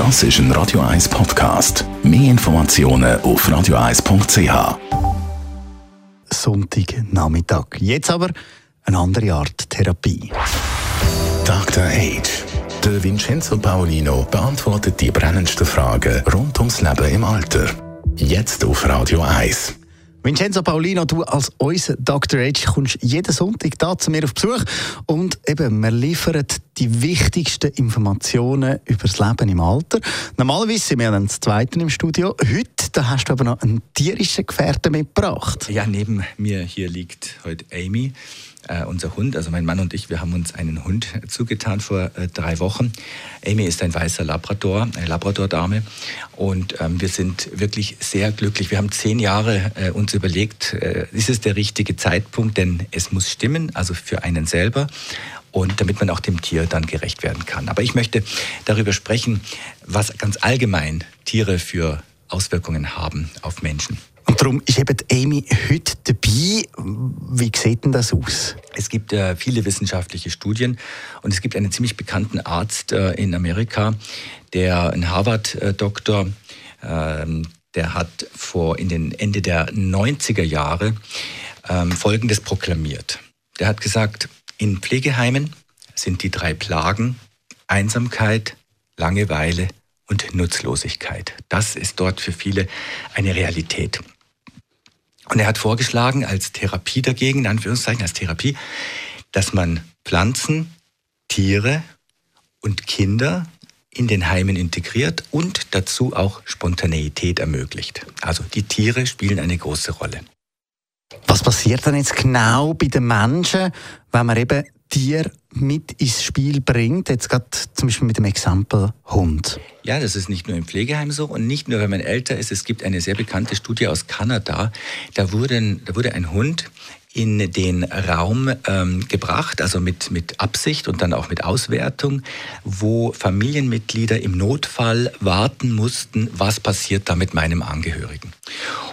Das ist ein Radio 1 Podcast. Mehr Informationen auf radio1.ch. Sonntagnachmittag. Jetzt aber eine andere Art Therapie. Dr. Age. Der Vincenzo Paolino beantwortet die brennendsten Fragen rund ums Leben im Alter. Jetzt auf Radio 1. Vincenzo Paulino, du als unser Dr. H kommst jeden Sonntag da zu mir auf Besuch und eben, wir liefern die wichtigsten Informationen über das Leben im Alter. Normalerweise sind wir dann das Zweite im Studio. Heute da hast du aber noch einen tierischen Gefährten mitgebracht. Ja, neben mir hier liegt heute Amy äh, unser Hund, also mein Mann und ich, wir haben uns einen Hund zugetan vor äh, drei Wochen. Amy ist ein weißer Labrador, eine Labrador-Dame. Und ähm, wir sind wirklich sehr glücklich. Wir haben zehn Jahre äh, uns überlegt, äh, ist es der richtige Zeitpunkt, denn es muss stimmen, also für einen selber und damit man auch dem Tier dann gerecht werden kann. Aber ich möchte darüber sprechen, was ganz allgemein Tiere für Auswirkungen haben auf Menschen. Und darum ist eben Amy heute dabei. Wie sieht denn das aus? Es gibt äh, viele wissenschaftliche Studien und es gibt einen ziemlich bekannten Arzt äh, in Amerika, der ein Harvard-Doktor, äh, der hat vor in den Ende der 90er Jahre ähm, Folgendes proklamiert. Der hat gesagt, in Pflegeheimen sind die drei Plagen Einsamkeit, Langeweile und Nutzlosigkeit. Das ist dort für viele eine Realität. Und er hat vorgeschlagen, als Therapie dagegen, in Anführungszeichen, als Therapie, dass man Pflanzen, Tiere und Kinder in den Heimen integriert und dazu auch Spontaneität ermöglicht. Also die Tiere spielen eine große Rolle. Was passiert dann jetzt genau bei den Menschen, wenn man eben Tier mit ins Spiel bringt, jetzt gerade zum Beispiel mit dem Exempel Hund. Ja, das ist nicht nur im Pflegeheim so und nicht nur, wenn man älter ist. Es gibt eine sehr bekannte Studie aus Kanada. Da wurde, da wurde ein Hund in den Raum ähm, gebracht, also mit, mit Absicht und dann auch mit Auswertung, wo Familienmitglieder im Notfall warten mussten, was passiert da mit meinem Angehörigen.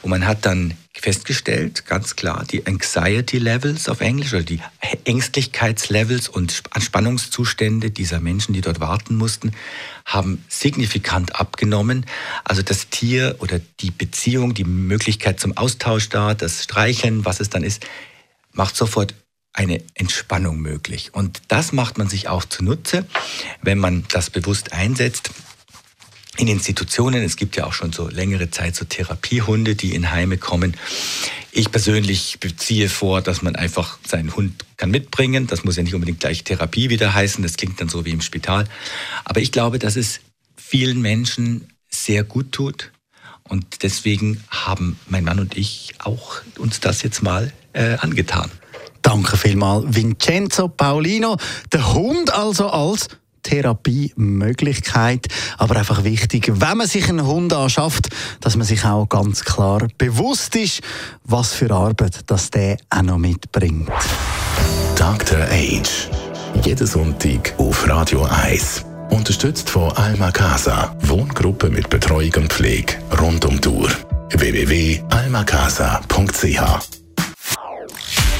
Und man hat dann festgestellt, ganz klar, die Anxiety Levels auf Englisch oder die Ängstlichkeitslevels und Anspannungszustände dieser Menschen, die dort warten mussten, haben signifikant abgenommen. Also das Tier oder die Beziehung, die Möglichkeit zum Austausch da, das Streicheln, was es dann ist, macht sofort eine Entspannung möglich. Und das macht man sich auch zunutze, wenn man das bewusst einsetzt in Institutionen. Es gibt ja auch schon so längere Zeit so Therapiehunde, die in Heime kommen. Ich persönlich beziehe vor, dass man einfach seinen Hund kann mitbringen. Das muss ja nicht unbedingt gleich Therapie wieder heißen. Das klingt dann so wie im Spital. Aber ich glaube, dass es vielen Menschen sehr gut tut. Und deswegen haben mein Mann und ich auch uns das jetzt mal äh, angetan. Danke vielmals, Vincenzo Paulino. Der Hund also als Therapiemöglichkeit. Aber einfach wichtig, wenn man sich einen Hund anschafft, dass man sich auch ganz klar bewusst ist, was für Arbeit das der auch noch mitbringt. Dr. Age. Jeden Sonntag auf Radio 1. Unterstützt von Alma Casa. Wohngruppe mit Betreuung und Pflege rund um die Uhr. www.almacasa.ch